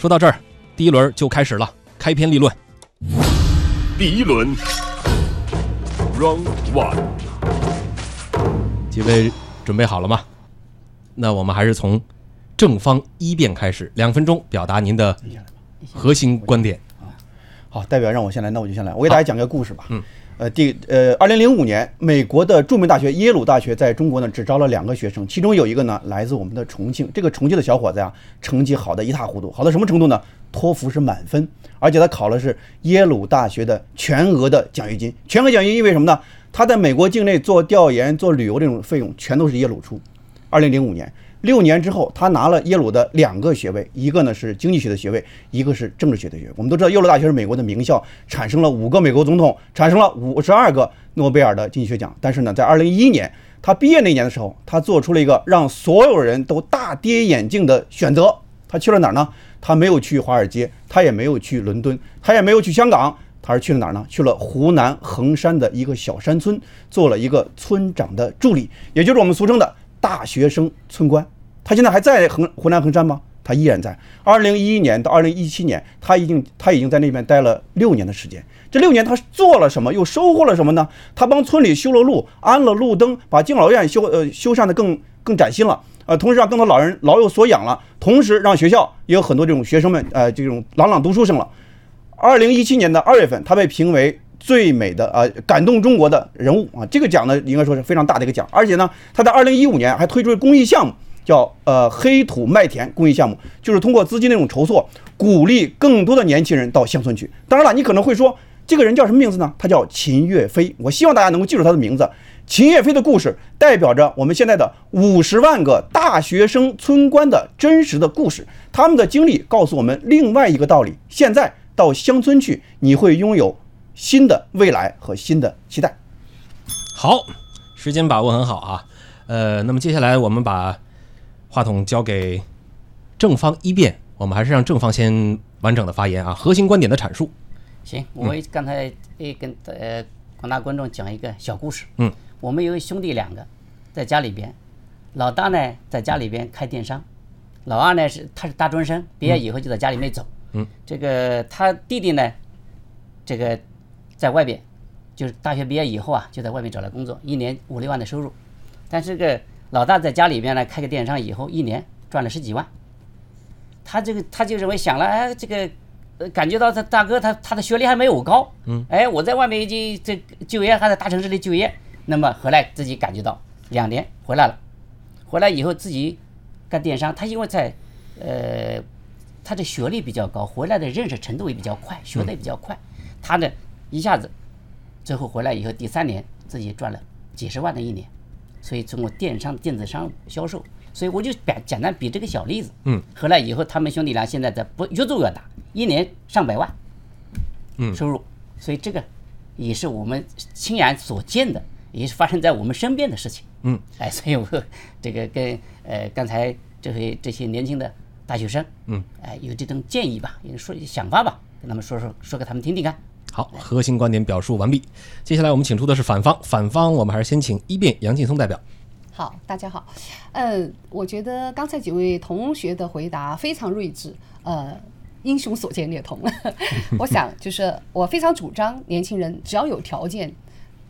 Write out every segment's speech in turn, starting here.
说到这儿，第一轮就开始了，开篇立论。第一轮，Round One，几位准备好了吗？那我们还是从正方一辩开始，两分钟表达您的核心观点。好，代表让我先来，那我就先来。我给大家讲个故事吧。嗯。呃，第呃，二零零五年，美国的著名大学耶鲁大学在中国呢只招了两个学生，其中有一个呢来自我们的重庆。这个重庆的小伙子呀，成绩好的一塌糊涂，好到什么程度呢？托福是满分，而且他考的是耶鲁大学的全额的奖学金。全额奖学金意味什么呢？他在美国境内做调研、做旅游这种费用全都是耶鲁出。二零零五年。六年之后，他拿了耶鲁的两个学位，一个呢是经济学的学位，一个是政治学的学位。我们都知道，耶鲁大学是美国的名校，产生了五个美国总统，产生了五十二个诺贝尔的经济学奖。但是呢，在二零一一年他毕业那年的时候，他做出了一个让所有人都大跌眼镜的选择。他去了哪儿呢？他没有去华尔街，他也没有去伦敦，他也没有去香港，他是去了哪儿呢？去了湖南衡山的一个小山村，做了一个村长的助理，也就是我们俗称的。大学生村官，他现在还在衡湖南衡山吗？他依然在。二零一一年到二零一七年，他已经他已经在那边待了六年的时间。这六年他做了什么？又收获了什么呢？他帮村里修了路，安了路灯，把敬老院修呃修缮的更更崭新了。呃，同时让更多老人老有所养了，同时让学校也有很多这种学生们呃这种朗朗读书声了。二零一七年的二月份，他被评为。最美的呃感动中国的人物啊，这个奖呢应该说是非常大的一个奖，而且呢，他在二零一五年还推出了公益项目，叫呃黑土麦田公益项目，就是通过资金那种筹措，鼓励更多的年轻人到乡村去。当然了，你可能会说这个人叫什么名字呢？他叫秦岳飞。我希望大家能够记住他的名字。秦岳飞的故事代表着我们现在的五十万个大学生村官的真实的故事，他们的经历告诉我们另外一个道理：现在到乡村去，你会拥有。新的未来和新的期待。好，时间把握很好啊。呃，那么接下来我们把话筒交给正方一辩，我们还是让正方先完整的发言啊，核心观点的阐述。行，我刚才也跟呃广大观众讲一个小故事。嗯，我们有兄弟两个，在家里边，老大呢在家里边开电商，老二呢是他是大专生，毕业以后就在家里面走。嗯，这个他弟弟呢，这个。在外边，就是大学毕业以后啊，就在外面找了工作，一年五六万的收入。但是这个老大在家里边呢，开个电商以后，一年赚了十几万。他这个他就认为想了，哎，这个呃，感觉到他大哥他他的学历还没有我高，嗯，哎，我在外面已经这就业还在大城市里就业，那么回来自己感觉到两年回来了，回来以后自己干电商，他因为在呃他的学历比较高，回来的认识程度也比较快，学的也比较快，他呢。一下子，最后回来以后，第三年自己赚了几十万的一年，所以通过电商、电子商务销售，所以我就简简单比这个小例子。嗯。回来以后，他们兄弟俩现在在不越做越大，一年上百万，嗯，收入。所以这个也是我们亲眼所见的，也是发生在我们身边的事情。嗯。哎，所以我这个跟呃刚才这位这些年轻的大学生，嗯，哎，有这种建议吧，也说想法吧，跟他们说说说给他们听听看。好，核心观点表述完毕。接下来我们请出的是反方，反方我们还是先请一辩杨劲松代表。好，大家好。嗯，我觉得刚才几位同学的回答非常睿智。呃，英雄所见略同。我想就是我非常主张，年轻人只要有条件，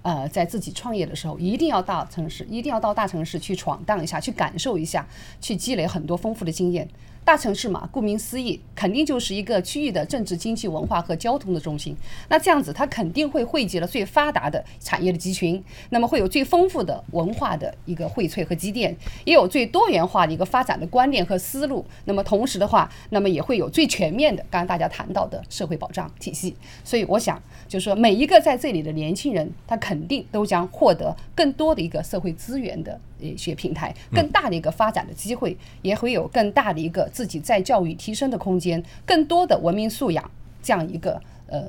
呃，在自己创业的时候，一定要到城市，一定要到大城市去闯荡一下，去感受一下，去积累很多丰富的经验。大城市嘛，顾名思义，肯定就是一个区域的政治、经济、文化和交通的中心。那这样子，它肯定会汇集了最发达的产业的集群，那么会有最丰富的文化的一个荟萃和积淀，也有最多元化的一个发展的观念和思路。那么同时的话，那么也会有最全面的，刚刚大家谈到的社会保障体系。所以我想，就是说每一个在这里的年轻人，他肯肯定都将获得更多的一个社会资源的。一些平台，更大的一个发展的机会，也会有更大的一个自己在教育提升的空间，更多的文明素养这样一个呃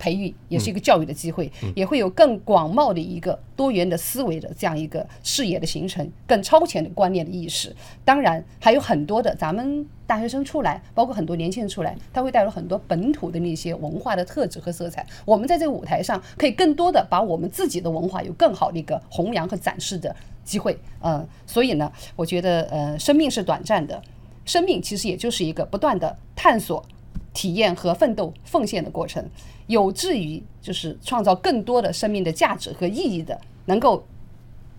培育，也是一个教育的机会，也会有更广袤的一个多元的思维的这样一个视野的形成，更超前的观念的意识。当然，还有很多的咱们大学生出来，包括很多年轻人出来，他会带入很多本土的那些文化的特质和色彩。我们在这个舞台上，可以更多的把我们自己的文化有更好的一个弘扬和展示的。机会，嗯，所以呢，我觉得，呃，生命是短暂的，生命其实也就是一个不断的探索、体验和奋斗、奉献的过程，有志于就是创造更多的生命的价值和意义的，能够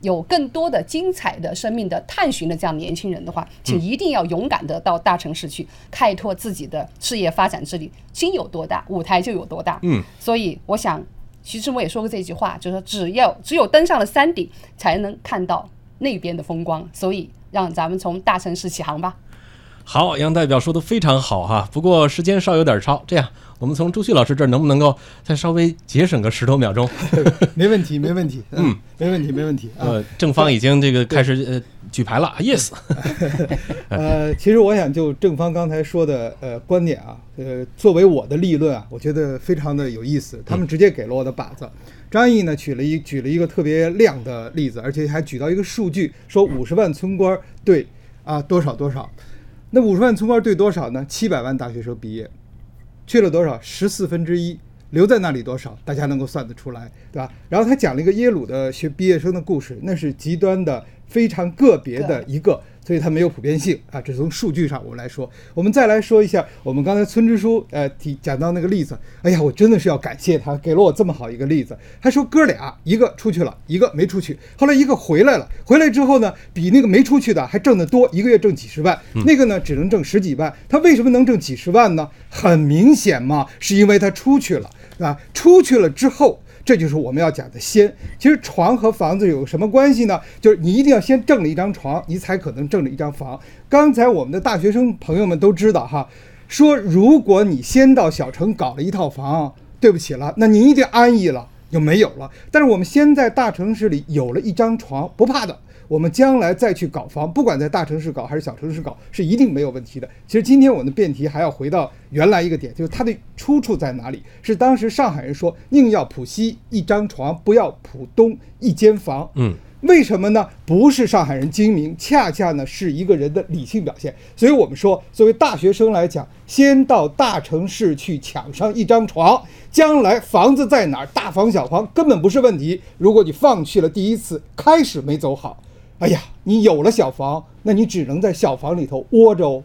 有更多的精彩的生命的探寻的这样年轻人的话，请一定要勇敢的到大城市去开拓自己的事业发展之旅，心有多大，舞台就有多大。嗯，所以我想，徐志摩也说过这句话，就是说只要只有登上了山顶，才能看到那边的风光。所以让咱们从大城市起航吧。好，杨代表说的非常好哈，不过时间稍有点超，这样我们从朱旭老师这儿能不能够再稍微节省个十多秒钟？没问题，没问题，嗯，没问题，没问题啊。呃，正方已经这个开始呃举牌了，yes。呃，其实我想就正方刚才说的呃观点啊，呃，作为我的立论啊，我觉得非常的有意思。他们直接给了我的靶子。张毅呢举了一举了一个特别亮的例子，而且还举到一个数据，说五十万村官对啊多少多少。那五十万存款对多少呢？七百万大学生毕业，去了多少？十四分之一，留在那里多少？大家能够算得出来，对吧？然后他讲了一个耶鲁的学毕业生的故事，那是极端的、非常个别的一个，所以它没有普遍性啊。这从数据上我们来说，我们再来说一下我们刚才村支书呃提讲到那个例子，哎呀，我真的是要感谢他给了我这么好一个例子。他说哥俩一个出去了，一个没出去，后来一个回来了，回来之后呢，比那个没出去的还挣得多，一个月挣几十万，那个呢只能挣十几万。他为什么能挣几十万呢？很明显嘛，是因为他出去了，啊，出去了之后。这就是我们要讲的先。其实床和房子有什么关系呢？就是你一定要先挣了一张床，你才可能挣了一张房。刚才我们的大学生朋友们都知道哈，说如果你先到小城搞了一套房，对不起了，那您一定安逸了，就没有了。但是我们先在大城市里有了一张床，不怕的。我们将来再去搞房，不管在大城市搞还是小城市搞，是一定没有问题的。其实今天我们的辩题还要回到原来一个点，就是它的出处在哪里？是当时上海人说宁要浦西一张床，不要浦东一间房。嗯，为什么呢？不是上海人精明，恰恰呢是一个人的理性表现。所以我们说，作为大学生来讲，先到大城市去抢上一张床，将来房子在哪儿，大房小房根本不是问题。如果你放弃了第一次，开始没走好。哎呀，你有了小房，那你只能在小房里头窝着哦。